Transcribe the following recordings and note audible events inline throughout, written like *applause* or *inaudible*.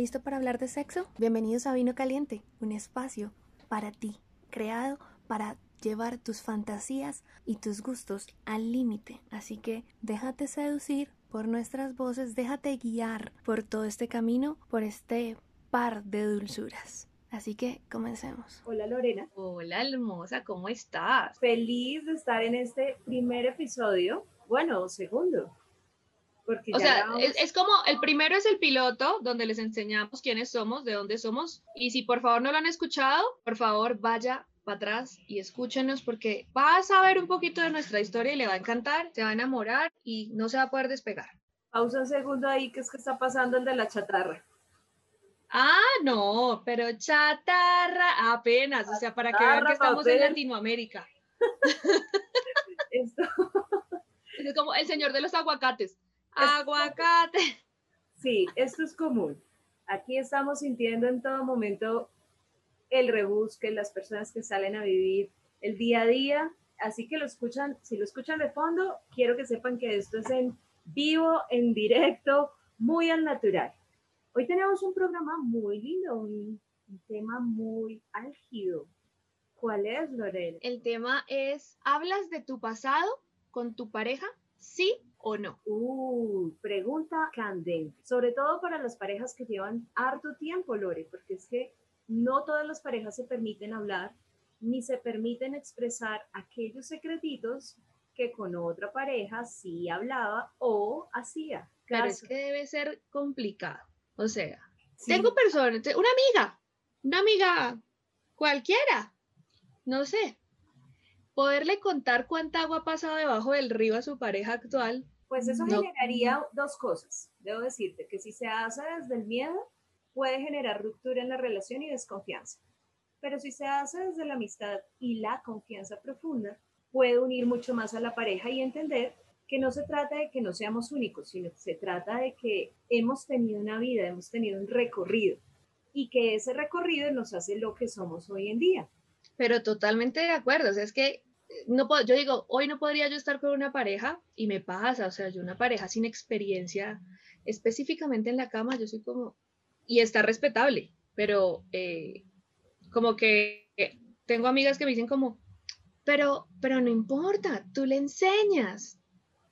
¿Listo para hablar de sexo? Bienvenidos a Vino Caliente, un espacio para ti, creado para llevar tus fantasías y tus gustos al límite. Así que déjate seducir por nuestras voces, déjate guiar por todo este camino, por este par de dulzuras. Así que comencemos. Hola Lorena. Hola hermosa, ¿cómo estás? Feliz de estar en este primer episodio, bueno, segundo, o sea, es, como el primero es el piloto, donde les enseñamos quiénes somos, de dónde somos. Y si por favor no lo han escuchado, por favor vaya para atrás y escúchenos porque va a saber un poquito de nuestra historia y le va a encantar, se va a enamorar y no se va a poder despegar. Pausa un segundo ahí, ¿qué es que está pasando el de la chatarra? Ah, no, pero chatarra apenas, o sea, para que vean que estamos en Latinoamérica. *laughs* Esto. Es como el señor de los aguacates. Aguacate. Sí, esto es común. Aquí estamos sintiendo en todo momento el rebusque, las personas que salen a vivir el día a día. Así que lo escuchan, si lo escuchan de fondo, quiero que sepan que esto es en vivo, en directo, muy al natural. Hoy tenemos un programa muy lindo, un, un tema muy álgido. ¿Cuál es, Lorena? El tema es, ¿hablas de tu pasado con tu pareja? ¿Sí o no? Uh, pregunta candente. Sobre todo para las parejas que llevan harto tiempo, Lore, porque es que no todas las parejas se permiten hablar ni se permiten expresar aquellos secretitos que con otra pareja sí hablaba o hacía. Claro, es que debe ser complicado. O sea, tengo personas, una amiga, una amiga cualquiera, no sé, poderle contar cuánta agua ha pasado debajo del río a su pareja actual. Pues eso generaría dos cosas. Debo decirte que si se hace desde el miedo, puede generar ruptura en la relación y desconfianza. Pero si se hace desde la amistad y la confianza profunda, puede unir mucho más a la pareja y entender que no se trata de que no seamos únicos, sino que se trata de que hemos tenido una vida, hemos tenido un recorrido y que ese recorrido nos hace lo que somos hoy en día. Pero totalmente de acuerdo, o sea, es que no puedo, yo digo, hoy no podría yo estar con una pareja y me pasa, o sea, yo una pareja sin experiencia específicamente en la cama, yo soy como, y está respetable, pero eh, como que tengo amigas que me dicen como, pero, pero no importa, tú le enseñas,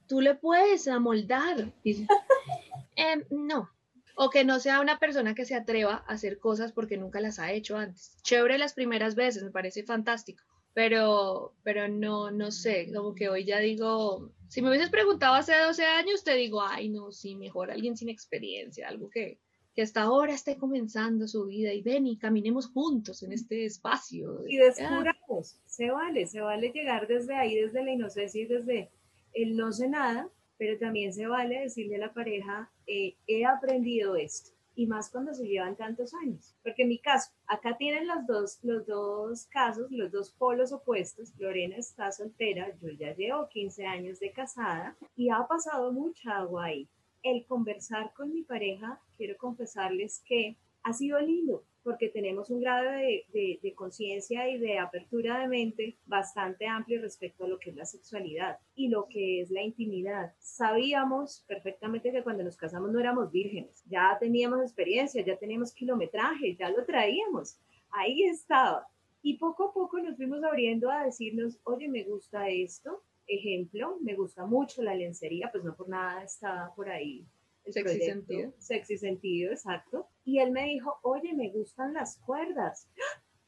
tú le puedes amoldar. *laughs* Em, no, o que no sea una persona que se atreva a hacer cosas porque nunca las ha hecho antes. Chévere las primeras veces, me parece fantástico pero, pero no, no sé, como que hoy ya digo, si me hubieses preguntado hace 12 años, te digo, ay, no, sí, mejor alguien sin experiencia, algo que, que hasta ahora esté comenzando su vida y ven y caminemos juntos en este espacio. Y descubramos, se vale, se vale llegar desde ahí, desde la inocencia y desde el no sé nada, pero también se vale decirle a la pareja, eh, he aprendido esto y más cuando se llevan tantos años. Porque en mi caso, acá tienen los dos, los dos casos, los dos polos opuestos. Lorena está soltera, yo ya llevo 15 años de casada y ha pasado mucha agua ahí. El conversar con mi pareja, quiero confesarles que ha sido lindo, porque tenemos un grado de, de, conciencia y de apertura de mente bastante amplio respecto a lo que es la sexualidad y lo que es la intimidad. Sabíamos perfectamente que cuando nos casamos no éramos vírgenes, ya teníamos experiencia, ya teníamos kilometraje, ya lo traíamos, ahí estaba. Y poco a poco nos fuimos abriendo a decirnos, oye, me gusta esto, ejemplo, me gusta mucho la lencería, pues no por nada está por ahí Sexy sentido. Sexy sentido, exacto. Y él me dijo, oye, me gustan las cuerdas.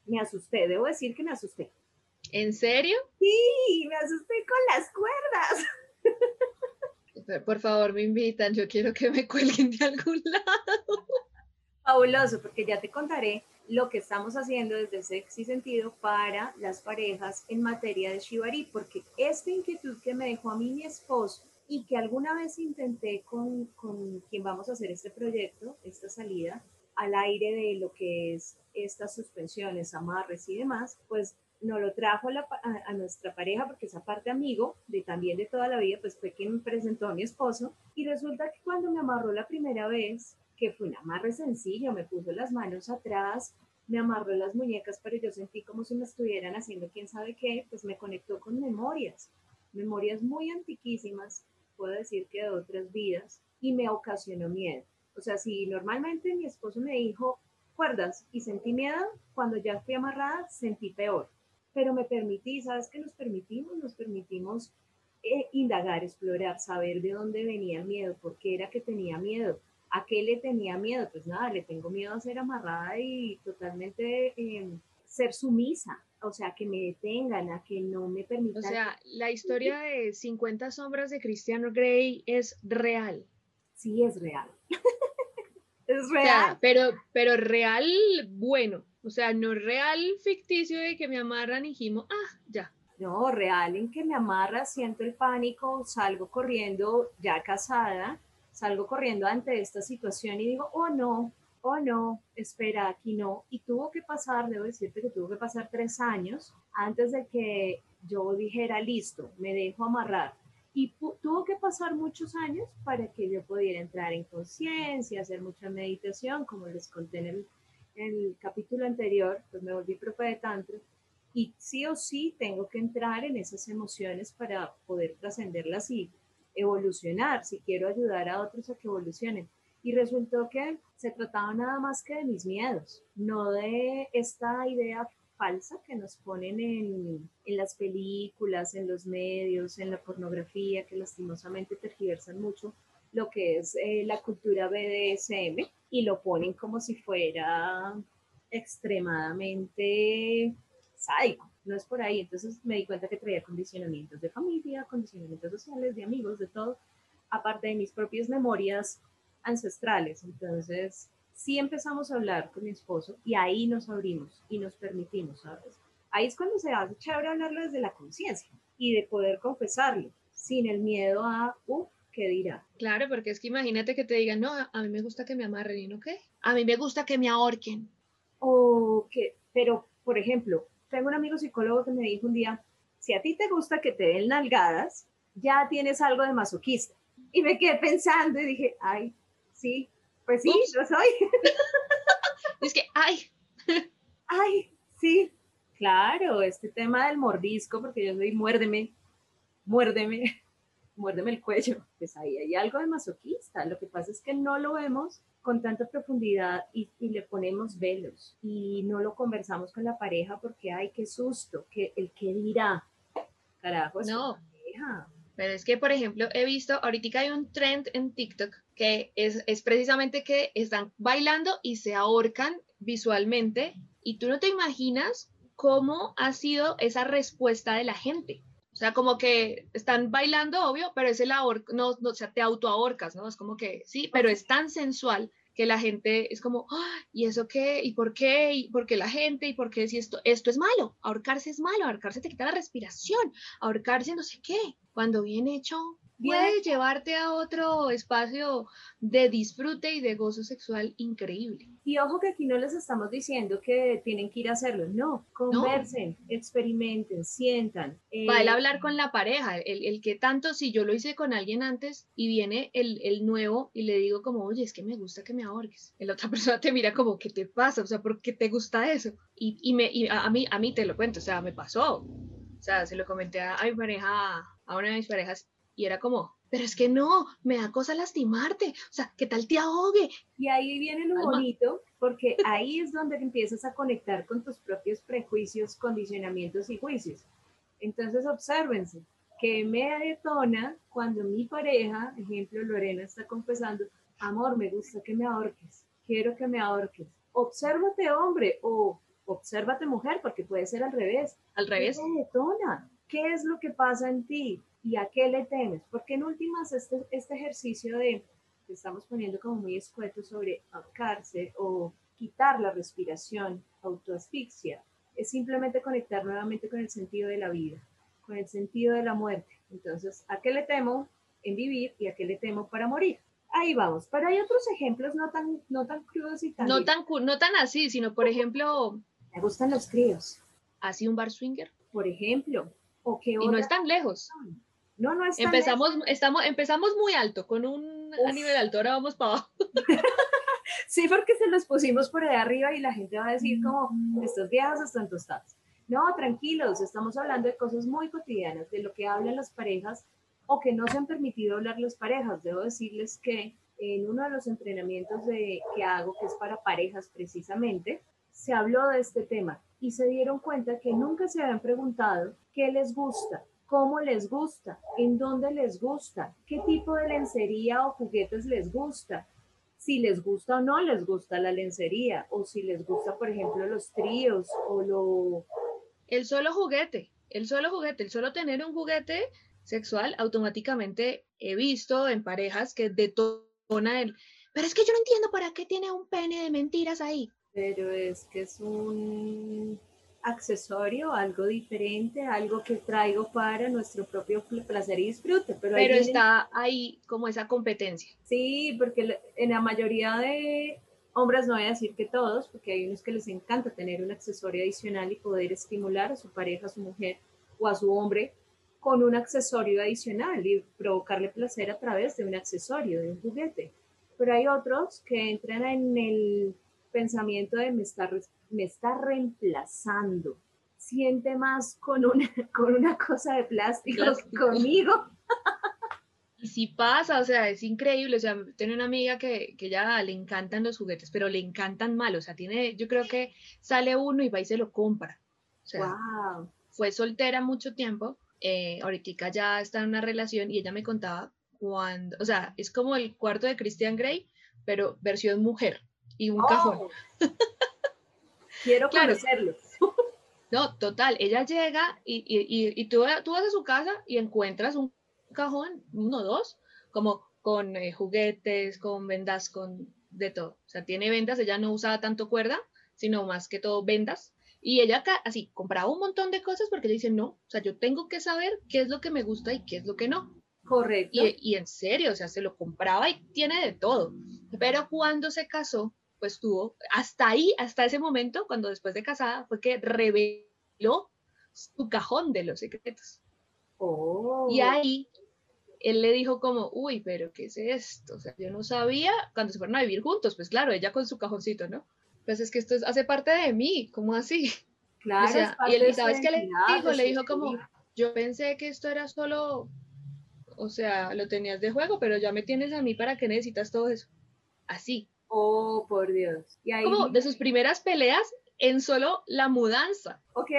Me asusté, debo decir que me asusté. ¿En serio? Sí, me asusté con las cuerdas. Por favor, me invitan, yo quiero que me cuelguen de algún lado. Fabuloso, porque ya te contaré lo que estamos haciendo desde Sexy Sentido para las parejas en materia de Shibari, porque esta inquietud que me dejó a mí mi esposo y que alguna vez intenté con, con quien vamos a hacer este proyecto, esta salida al aire de lo que es estas suspensiones, amarres y demás, pues nos lo trajo a, nuestra pareja porque esa parte amigo de también de toda la vida, pues fue quien me presentó a mi esposo. Y resulta que cuando me amarró la primera vez, que fue un amarre sencillo, me puso las manos atrás, me amarró las muñecas, pero yo sentí como si me estuvieran haciendo quién sabe qué, pues me conectó con memorias, memorias muy antiquísimas puedo decir que de otras vidas, y me ocasionó miedo. O sea, si normalmente mi esposo me dijo cuerdas y sentí miedo, cuando ya fui amarrada sentí peor. Pero me permití, ¿sabes qué nos permitimos? Nos permitimos eh, indagar, explorar, saber de dónde venía el miedo, por qué era que tenía miedo, a qué le tenía miedo. Pues nada, le tengo miedo a ser amarrada y totalmente em, ser sumisa, o sea, que me detengan, a que no me permitan. O sea, la historia de 50 sombras de Cristiano Grey es real. Sí, es real. *laughs* es real. pero, pero real bueno. O sea, no real ficticio de que me amarran y dijimos, ah, ya. No, real en que me amarra, siento el pánico, salgo corriendo ya casada, salgo corriendo ante esta situación y digo, oh no, oh no, espera, aquí no. Y tuvo que pasar, debo decirte que tuvo que pasar tres años antes de que yo dijera, listo, me dejo amarrar. Y tuvo que pasar muchos años para que yo pudiera entrar en conciencia, hacer mucha meditación, como les conté en el, capítulo anterior, pues me volví profe de Tantra. Y sí o sí tengo que entrar en esas emociones para poder trascenderlas y evolucionar, si quiero ayudar a otros a que evolucionen. Y resultó que se trataba nada más que de mis miedos, no de esta idea falsa que nos ponen en, en, las películas, en los medios, en la pornografía, que lastimosamente tergiversan mucho lo que es eh, la cultura BDSM y lo ponen como si fuera extremadamente sádico. No es por ahí. Entonces me di cuenta que traía condicionamientos de familia, condicionamientos sociales, de amigos, de todo, aparte de mis propias memorias ancestrales. Entonces, sí empezamos a hablar con mi esposo y ahí nos abrimos y nos permitimos, ¿sabes? Ahí es cuando se hace chévere hablarlo desde la conciencia y de poder confesarlo sin el miedo a, uh, ¿qué dirá? Claro, porque es que imagínate que te digan, no, a mí me gusta que me amarren y no qué. A mí me gusta que me ahorquen. O que, pero, por ejemplo, tengo un amigo psicólogo que me dijo un día, si a ti te gusta que te den nalgadas, ya tienes algo de masoquista. Y me quedé pensando y dije, ay, sí, pues sí, lo soy. *laughs* es que, ay. *laughs* ay, sí, claro, este tema del mordisco, porque yo soy muérdeme, muérdeme, *laughs* muérdeme el cuello, pues ahí hay algo de masoquista. Lo que pasa es que no lo vemos con tanta profundidad y, le ponemos velos y no lo conversamos con la pareja porque, ay, qué susto, que el que dirá, carajo, no. Pareja. Pero es que, por ejemplo, he visto, ahorita hay un trend en TikTok que es, es precisamente que están bailando y se ahorcan visualmente y tú no te imaginas cómo ha sido esa respuesta de la gente. O sea, como que están bailando, obvio, pero es el ahorco, no, no, o sea, te autoahorcas, ¿no? Es como que, sí, pero es tan sensual que la gente es como, ¿y eso qué? ¿Y por qué? ¿Y por qué la gente? ¿Y por qué si esto, esto es malo? Ahorcarse es malo, ahorcarse te quita la respiración, ahorcarse no sé qué cuando bien hecho, puede llevarte a otro espacio de disfrute y de gozo sexual increíble. Y ojo que aquí no les estamos diciendo que tienen que ir a hacerlo, no, conversen, experimenten, sientan. Eh, Va a hablar con la pareja, el, el, que tanto, si yo lo hice con alguien antes y viene el, el, nuevo y le digo como, oye, es que me gusta que me ahorques. La otra *laughs* persona te mira como, ¿qué te pasa? O sea, ¿por qué te gusta eso? Y, y, me, y a, mí, a mí te lo cuento, o sea, me pasó. O sea, se lo comenté a, a mi pareja a una de mis parejas y era como, pero es que no, me da cosa lastimarte, o sea, ¿qué tal te ahogue? Y ahí viene lo bonito, porque ahí es donde empiezas a conectar con tus propios prejuicios, condicionamientos y juicios. Entonces, obsérvense, que me detona cuando mi pareja, ejemplo, Lorena está confesando, amor, me gusta que me ahorques, quiero que me ahorques. Obsérvate hombre o obsérvate mujer, porque puede ser al revés. Al revés. Me detona qué es lo que pasa en ti y a qué le temes. Porque en últimas este, este ejercicio de que estamos poniendo como muy escueto sobre ahorcarse o quitar la respiración, autoasfixia, es simplemente conectar nuevamente con el sentido de la vida, con el sentido de la muerte. Entonces, ¿a qué le temo en vivir y a qué le temo para morir? Ahí vamos. Pero hay otros ejemplos no tan, no tan crudos y tan... No tan, no tan así, sino por ejemplo... Me gustan los críos. ¿Así un bar swinger? Por ejemplo, y no es tan lejos. No, no es empezamos. Estamos, empezamos muy alto, con un nivel alto, ahora vamos para abajo. *laughs* sí, porque se los pusimos por ahí arriba y la gente va a decir como, estos viejos están tostados. No, tranquilos, estamos hablando de cosas muy cotidianas, de lo que hablan las parejas o que no se han permitido hablar las parejas. Debo decirles que en uno de los entrenamientos de, que hago, que es para parejas precisamente, se habló de este tema y se dieron cuenta que nunca se habían preguntado qué les gusta, cómo les gusta, en dónde les gusta, qué tipo de lencería o juguetes les gusta, si les gusta o no les gusta la lencería, o si les gusta, por ejemplo, los tríos o lo... El solo juguete, el solo juguete, el solo tener un juguete sexual, automáticamente he visto en parejas que detona el, pero es que yo no entiendo para qué tiene un pene de mentiras ahí. Pero es que es un accesorio, algo diferente, algo que traigo para nuestro propio placer y disfrute. Pero, está ahí como esa competencia. Sí, porque en la mayoría de hombres, no voy a decir que todos, porque hay unos que les encanta tener un accesorio adicional y poder estimular a su pareja, a su mujer o a su hombre con un accesorio adicional y provocarle placer a través de un accesorio, de un juguete. Pero hay otros que entran en el pensamiento de me está, me está reemplazando. Siente más con una, *laughs* con una cosa de plástico, conmigo. Y si pasa, o sea, es increíble. O sea, tengo una amiga que, que ya le encantan los juguetes, pero le encantan mal. O sea, tiene, yo creo que sale uno y va y se lo compra. O sea, fue soltera mucho tiempo. Eh, ahorita ya está en una relación y ella me contaba cuando, o sea, es como el cuarto de Christian Grey, pero versión mujer y un cajón. *laughs* Quiero conocerlo. no, total, ella llega y, y, tú, tú, vas a su casa y encuentras un cajón, uno o dos, como con eh, juguetes, con vendas, con de todo. O sea, tiene vendas, ella no usaba tanto cuerda, sino más que todo vendas. Y ella así compraba un montón de cosas porque ella dice, no, o sea, yo tengo que saber qué es lo que me gusta y qué es lo que no. Correcto. Y, y en serio, o sea, se lo compraba y tiene de todo. Pero cuando se casó, pues tuvo, hasta ahí, hasta ese momento, cuando después de casada, fue que reveló su cajón de los secretos. Oh. Y ahí él le dijo como, uy, pero ¿qué es esto? O sea, yo no sabía cuando se fueron a vivir juntos, pues claro, ella con su cajoncito, ¿no? Pues es que esto hace parte de mí, ¿cómo así? *laughs* Claro. y él, ¿sabes qué le dijo? Le dijo como, yo pensé que esto era solo, o sea, lo tenías de juego, pero ya me tienes a mí, ¿para qué necesitas todo eso? Así. Oh, por Dios. Y ahí... Como de sus primeras peleas en solo la mudanza. Ok,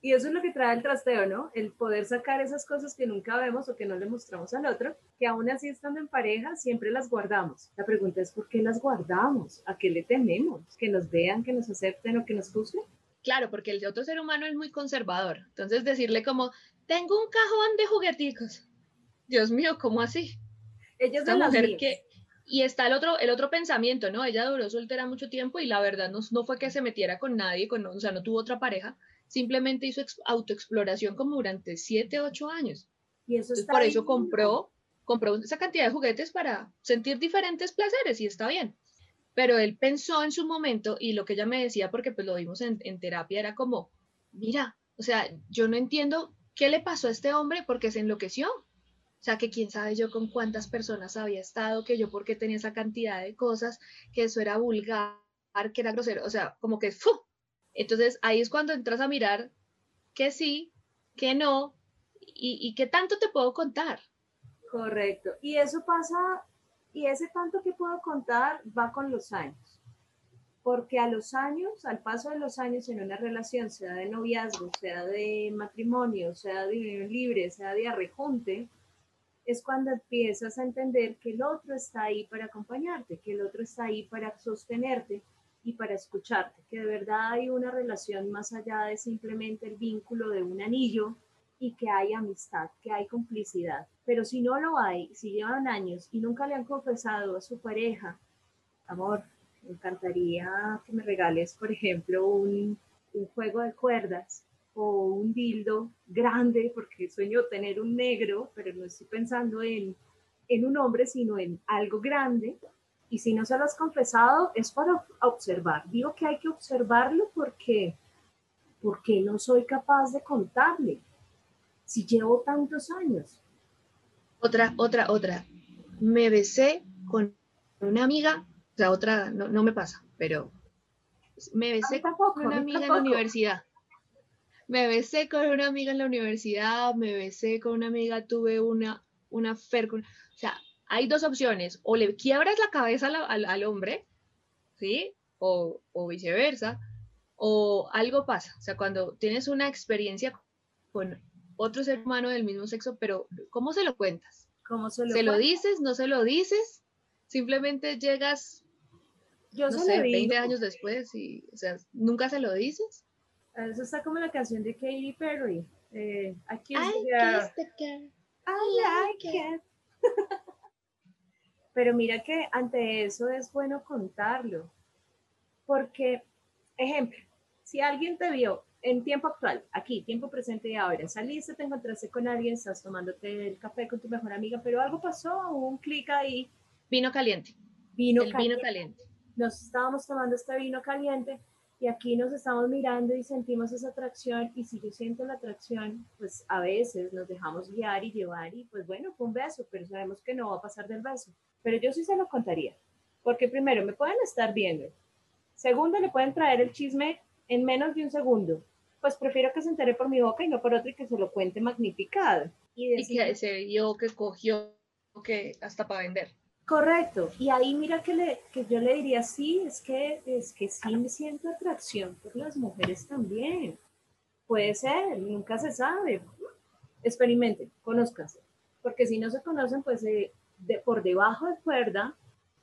y eso es lo que trae el trasteo, ¿no? El poder sacar esas cosas que nunca vemos o que no le mostramos al otro, que aún así estando en pareja siempre las guardamos. La pregunta es, ¿por qué las guardamos? ¿A qué le tememos? ¿Que nos vean, que nos acepten o que nos juzguen? Claro, porque el otro ser humano es muy conservador. Entonces decirle como, tengo un cajón de jugueticos. Dios mío, ¿cómo así? Ella es de mujer que y está el otro, el otro pensamiento, ¿no? Ella duró soltera mucho tiempo y la verdad no, no fue que se metiera con nadie, con, o sea, no tuvo otra pareja, simplemente hizo autoexploración como durante 7, 8 años. Y eso está por eso compró, compró esa cantidad de juguetes para sentir diferentes placeres y está bien. Pero él pensó en su momento y lo que ella me decía, porque pues lo vimos en, en terapia, era como, mira, o sea, yo no entiendo qué le pasó a este hombre porque se enloqueció. O sea, que quién sabe yo con cuántas personas había estado, que yo porque tenía esa cantidad de cosas, que eso era vulgar, que era grosero, o sea, como que ¡fu! Entonces ahí es cuando entras a mirar que sí, que no, y, y qué tanto te puedo contar. Correcto. Y eso pasa, y ese tanto que puedo contar va con los años. Porque a los años, al paso de los años en una relación, sea de noviazgo, sea de matrimonio, sea de unión libre, sea de arrejunte, es cuando empiezas a entender que el otro está ahí para acompañarte, que el otro está ahí para sostenerte y para escucharte, que de verdad hay una relación más allá de simplemente el vínculo de un anillo y que hay amistad, que hay complicidad. Pero si no lo hay, si llevan años y nunca le han confesado a su pareja, amor, me encantaría que me regales, por ejemplo, un, un juego de cuerdas o un dildo grande, porque sueño tener un negro, pero no estoy pensando en, en un hombre, sino en algo grande. Y si no se lo has confesado, es para observar. Digo que hay que observarlo porque, porque no soy capaz de contarle. Si llevo tantos años. Otra, otra, otra. Me besé con una amiga, o sea, otra, no, no me pasa, pero me besé con una amiga en la universidad me besé con una amiga en la universidad, me besé con una amiga, tuve una, una fer, o sea, hay dos opciones, o le quiebras la cabeza al, al, hombre, ¿sí? O, o, viceversa, o algo pasa. O sea, cuando tienes una experiencia con otro ser humano del mismo sexo, pero ¿cómo se lo cuentas? ¿Cómo se lo, ¿Se lo dices? ¿No se lo dices? Simplemente llegas, Yo no sé, 20 años después y, o sea, ¿nunca se lo dices? Eso está como la canción de Katy Perry. Eh, I kiss the girl. I like it. *laughs* Pero mira que ante eso es bueno contarlo. Porque, ejemplo, si alguien te vio en tiempo actual, aquí, tiempo presente y ahora, saliste, te encontraste con alguien, estás tomándote el café con tu mejor amiga, pero algo pasó, hubo un clic ahí. Vino caliente. Vino el vino caliente. Nos estábamos tomando este vino caliente y aquí nos estamos mirando y sentimos esa atracción y si yo siento la atracción, pues a veces nos dejamos guiar y llevar y pues bueno, fue un beso, pero sabemos que no va a pasar del beso. Pero yo sí se lo contaría, porque primero me pueden estar viendo, segundo le pueden traer el chisme en menos de un segundo, pues prefiero que se entere por mi boca y no por otro y que se lo cuente magnificado. Y, que se vio que cogió que hasta para vender. Correcto. Y ahí mira que, le, que yo le diría, sí, es que, es que sí me siento atracción por las mujeres también. Puede ser, nunca se sabe. Experimenten, conózcanse. Porque si no se conocen, pues eh, de, por debajo de cuerda,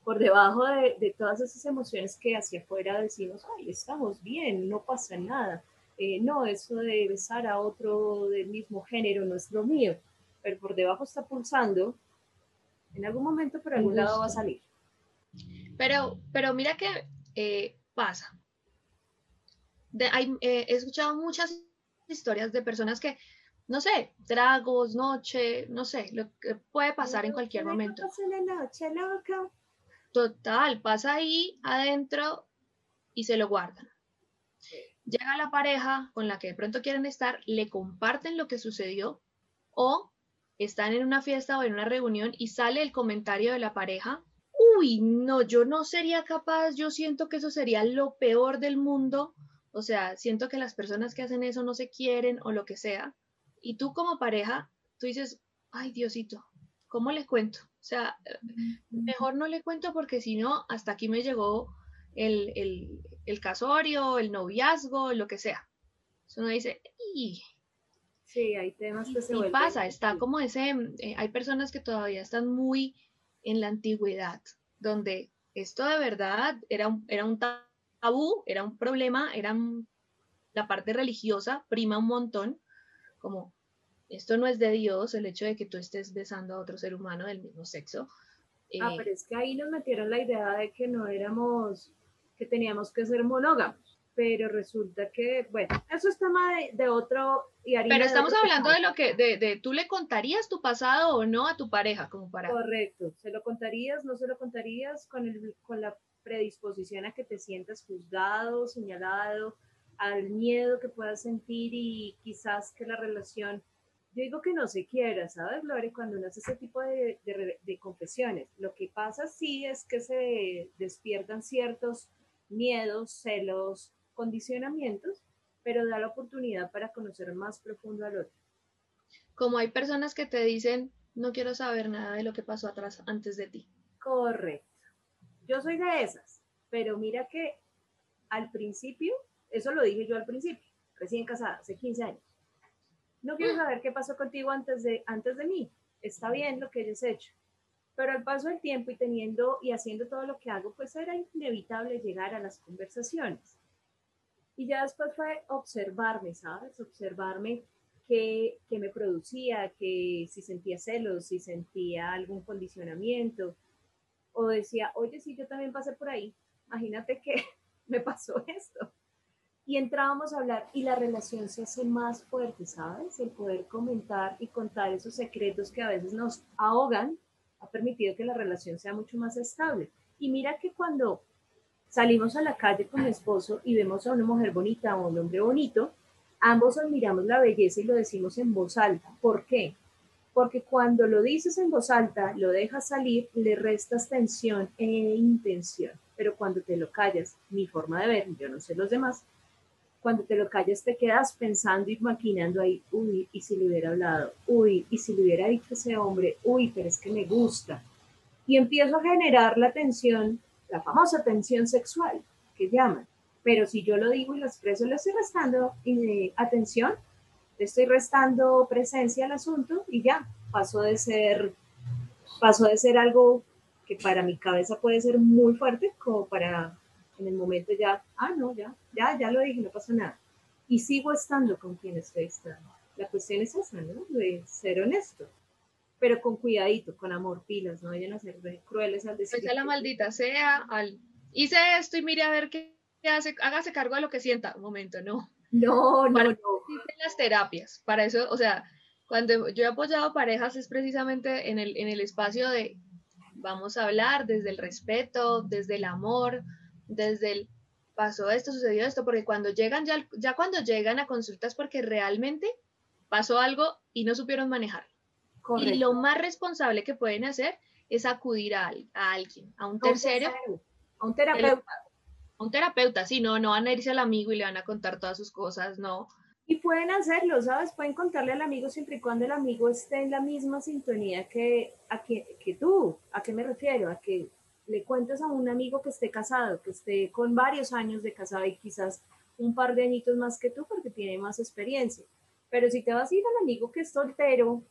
por debajo de, de, todas esas emociones que hacia afuera decimos, ay, estamos bien, no pasa nada. Eh, no, eso de besar a otro del mismo género no es lo mío. Pero por debajo está pulsando en algún momento por algún lado va a salir. Pero, pero mira que eh, pasa. Eh, he escuchado muchas historias de personas que, no sé, tragos, noche, no sé, lo que puede pasar en cualquier momento. noche, loca. Total, pasa ahí adentro y se lo guardan. Llega la pareja con la que de pronto quieren estar, le comparten lo que sucedió o están en una fiesta o en una reunión y sale el comentario de la pareja, uy, no, yo no sería capaz, yo siento que eso sería lo peor del mundo, o sea, siento que las personas que hacen eso no se quieren o lo que sea, y tú como pareja, tú dices, ay Diosito, ¿cómo le cuento? O sea, mejor no le cuento porque si no, hasta aquí me llegó el, el, el casorio, el noviazgo, lo que sea. Entonces uno dice, ¡y! Sí, hay temas que se y pasa, está como ese, eh, hay personas que todavía están muy en la antigüedad, donde esto de verdad era un, era un tabú, era un problema, era la parte religiosa prima un montón, como esto no es de Dios, el hecho de que tú estés besando a otro ser humano del mismo sexo. ah, pero es que ahí nos metieron la idea de que no éramos, que teníamos que ser monógamos pero resulta que, bueno, eso es tema de, otro y Pero estamos hablando de lo que, de, de, tú le contarías tu pasado o no a tu pareja, como para... Correcto, se lo contarías, no se lo contarías con, el, con la predisposición a que te sientas juzgado, señalado, al miedo que puedas sentir y quizás que la relación, yo digo que no se quiera, ¿sabes, Lore? Cuando uno hace ese tipo de, de, de confesiones, lo que pasa sí es que se despiertan ciertos miedos, celos, condicionamientos, pero da la oportunidad para conocer más profundo al otro. Como hay personas que te dicen, no quiero saber nada de lo que pasó atrás antes de ti. Correcto. Yo soy de esas, pero mira que al principio, eso lo dije yo al principio, recién casada, hace 15 años. No quiero mm. saber qué pasó contigo antes de, antes de mí. Está bien lo que hayas hecho. Pero al paso del tiempo y teniendo y haciendo todo lo que hago, pues era inevitable llegar a las conversaciones. Y ya después fue observarme, ¿sabes? Observarme qué, qué me producía, que si sentía celos, si sentía algún condicionamiento, o decía, oye, si yo también pasé por ahí, imagínate que *laughs* me pasó esto. Y entrábamos a hablar y la relación se hace más fuerte, ¿sabes? El poder comentar y contar esos secretos que a veces nos ahogan ha permitido que la relación sea mucho más estable. Y mira que cuando salimos a la calle con mi esposo y vemos a una mujer bonita o un hombre bonito, ambos admiramos la belleza y lo decimos en voz alta. ¿Por qué? Porque cuando lo dices en voz alta, lo dejas salir, le restas tensión e intención. Pero cuando te lo callas, mi forma de ver, yo no sé los demás, cuando te lo callas te quedas pensando y maquinando ahí, uy, y si le hubiera hablado, uy, y si le hubiera dicho a ese hombre, uy, pero es que me gusta. y empiezo a generar la tensión, la famosa tensión sexual que llaman. Pero si yo lo digo y lo expreso, le estoy restando eh, atención, le estoy restando presencia al asunto y ya, pasó de ser, pasó de ser algo que para mi cabeza puede ser muy fuerte, como para en el momento ya, ah, no, ya, ya, ya lo dije, no pasa nada. Y sigo estando con quien estoy estando. La cuestión es esa, ¿no? De ser honesto pero con cuidadito, con amor, pilas, no vayan a ser crueles al decir. Pues a la maldita sea, al hice esto y mire a ver qué, hace, hágase cargo de lo que sienta. Un momento, no. No, no, para no. las terapias, para eso, o sea, cuando yo he apoyado parejas es precisamente en el, en el espacio de vamos a hablar desde el respeto, desde el amor, desde el pasó esto, sucedió esto, porque cuando llegan, ya, ya cuando llegan a consultas porque realmente pasó algo y no supieron manejar. Y lo más responsable que pueden hacer es acudir a, alguien, a un tercero. A un terapeuta. A un terapeuta, sí, no, no van a irse al amigo y le van a contar todas sus cosas, no. Y pueden hacerlo, ¿sabes? Pueden contarle al amigo siempre y cuando el amigo esté en la misma sintonía que, a que, que tú. ¿A qué me refiero? A que le cuentes a un amigo que esté casado, que esté con varios años de casado y quizás un par de añitos más que tú porque tiene más experiencia. Pero si te vas a ir al amigo que es soltero,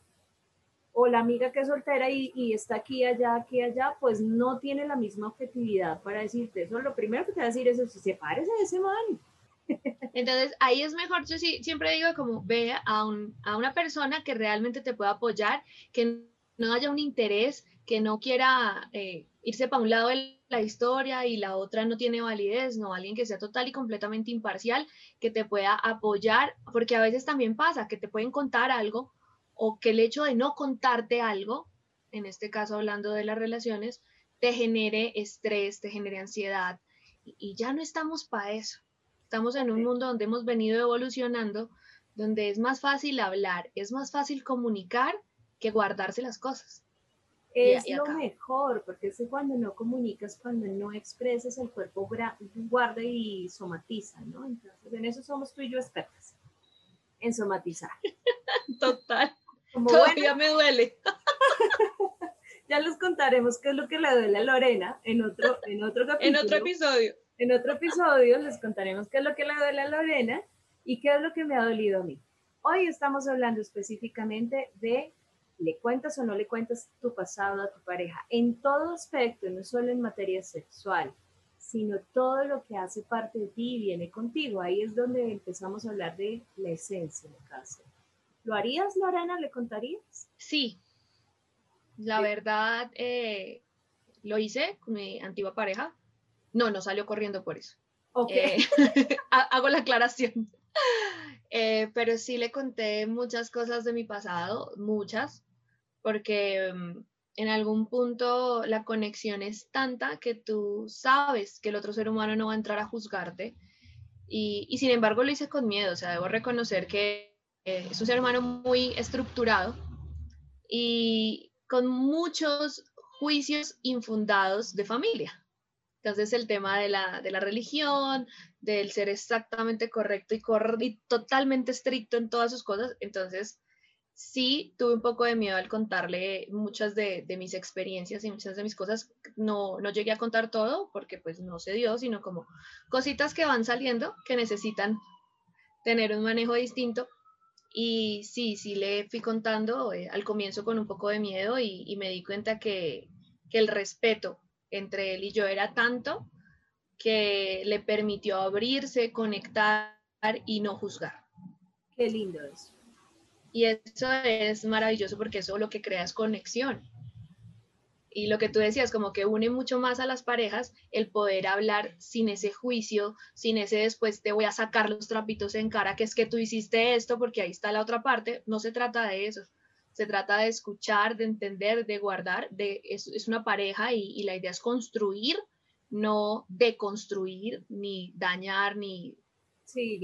o la amiga que es soltera y, está aquí, allá, aquí, allá, pues no tiene la misma objetividad para decirte eso. Lo primero que te va a decir es, se parece de ese man. *laughs* Entonces, ahí es mejor, yo sí, siempre digo como ve a, a una persona que realmente te pueda apoyar, que no haya un interés, que no quiera eh, irse para un lado de la historia y la otra no tiene validez, no, alguien que sea total y completamente imparcial, que te pueda apoyar, porque a veces también pasa que te pueden contar algo o que el hecho de no contarte algo, en este caso hablando de las relaciones, te genere estrés, te genere ansiedad. Y, ya no estamos para eso. Estamos en un mundo donde hemos venido evolucionando, donde es más fácil hablar, es más fácil comunicar que guardarse las cosas. Es lo mejor, porque es cuando no comunicas, cuando no expresas, el cuerpo guarda y somatiza, ¿no? Entonces, en eso somos tú y yo expertas, en somatizar. *laughs* Total. Todavía me duele. *laughs* ya les contaremos qué es lo que le duele a Lorena en otro, en otro capítulo. *laughs* En otro episodio. En otro episodio les contaremos qué es lo que le duele a Lorena y qué es lo que me ha dolido a mí. Hoy estamos hablando específicamente de le cuentas o no le cuentas tu pasado a tu pareja en todo aspecto, no solo en materia sexual, sino todo lo que hace parte de ti y viene contigo. Ahí es donde empezamos a hablar de la esencia de ser. ¿Lo harías, Lorena? ¿Le contarías? Sí. La verdad, eh, lo hice con mi antigua pareja. No, no salió corriendo por eso. Ok. Eh, *laughs* *laughs* hago la aclaración. *laughs* Eh, pero sí le conté muchas cosas de mi pasado, muchas, porque mm, en algún punto la conexión es tanta que tú sabes que el otro ser humano no va a entrar a juzgarte. Y, y sin embargo lo hice con miedo, o sea, debo reconocer que eh, es un ser humano muy estructurado y con muchos juicios infundados de familia. Entonces el tema de la, de la religión, del ser exactamente correcto y, y, totalmente estricto en todas sus cosas, entonces sí tuve un poco de miedo al contarle muchas de, de, mis experiencias y muchas de mis cosas. No, no llegué a contar todo porque pues no se dio, sino como cositas que van saliendo que necesitan tener un manejo distinto y sí, sí le fui contando eh, al comienzo con un poco de miedo y, me di cuenta que, el respeto entre él y yo era tanto que le permitió abrirse, conectar y no juzgar. Qué lindo eso. Y eso es maravilloso porque eso lo que crea es conexión. Y lo que tú decías, como que une mucho más a las parejas el poder hablar sin ese juicio, sin ese después te voy a sacar los trapitos en cara, que es que tú hiciste esto porque ahí está la otra parte. No se trata de eso. Se trata de escuchar, de entender, de guardar. De, es, es una pareja y, la idea es construir, no deconstruir, ni dañar, ni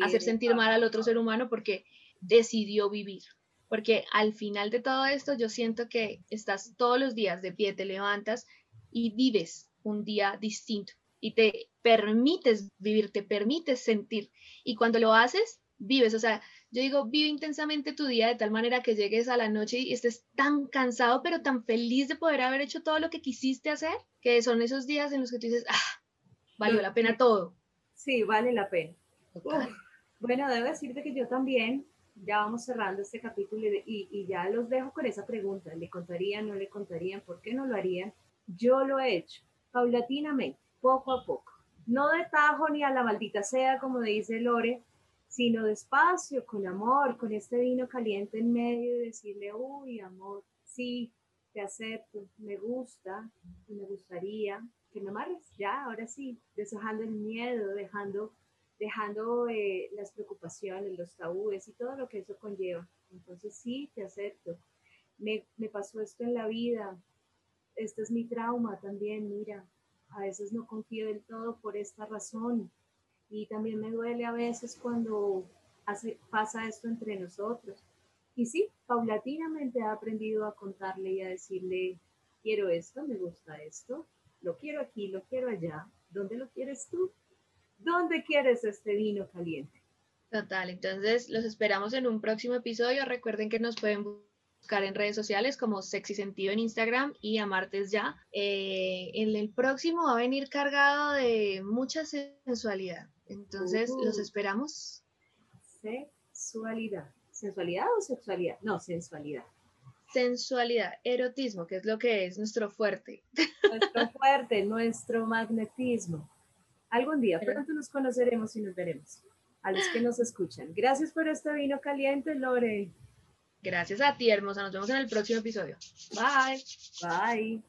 hacer sentir mal al otro ser humano porque decidió vivir porque al final de todo esto yo siento que estás todos los días de pie, te levantas y vives un día distinto y te permites vivir, te permites sentir. Y cuando lo haces, vives. O sea, yo digo, vive intensamente tu día de tal manera que llegues a la noche y estés tan cansado, pero tan feliz de poder haber hecho todo lo que quisiste hacer, que son esos días en los que tú dices, ah, valió la pena todo. Sí, vale la pena. bueno, debo decirte que yo también, ya vamos cerrando este capítulo y, y ya los dejo con esa pregunta. ¿Le contarían, no le contarían? ¿Por qué no lo harían? Yo lo he hecho paulatinamente, poco a poco. No de tajo ni a la maldita sea, como dice Lore, sino despacio, con amor, con este vino caliente en medio y decirle, uy, amor, sí, te acepto, me gusta, me gustaría que me amarres, ya, ahora sí, deshojando el miedo, dejando, dejando eh, las preocupaciones, los tabúes y todo lo que eso conlleva. Entonces sí, te acepto. Me, me pasó esto en la vida, este es mi trauma también, mira, a veces no confío del todo por esta razón, y también me duele a veces cuando hace, pasa esto entre nosotros. Y sí, paulatinamente he aprendido a contarle y a decirle, quiero esto, me gusta esto, lo quiero aquí, lo quiero allá. ¿Dónde lo quieres tú? ¿Dónde quieres este vino caliente? Total, entonces los esperamos en un próximo episodio. Recuerden que nos pueden buscar en redes sociales como Sexy Sentido en Instagram y a Martes Ya. Eh, en el próximo va a venir cargado de mucha sensualidad. Entonces, ¿los uh. esperamos? Sexualidad. ¿Sensualidad o sexualidad? No, sensualidad. Sensualidad, erotismo, que es lo que es nuestro fuerte. Nuestro fuerte, nuestro magnetismo. Algún día pronto nos conoceremos y nos veremos. A los que nos escuchan. Gracias por este vino caliente, Lore. Gracias a ti, hermosa. Nos vemos en el próximo episodio. Bye. Bye.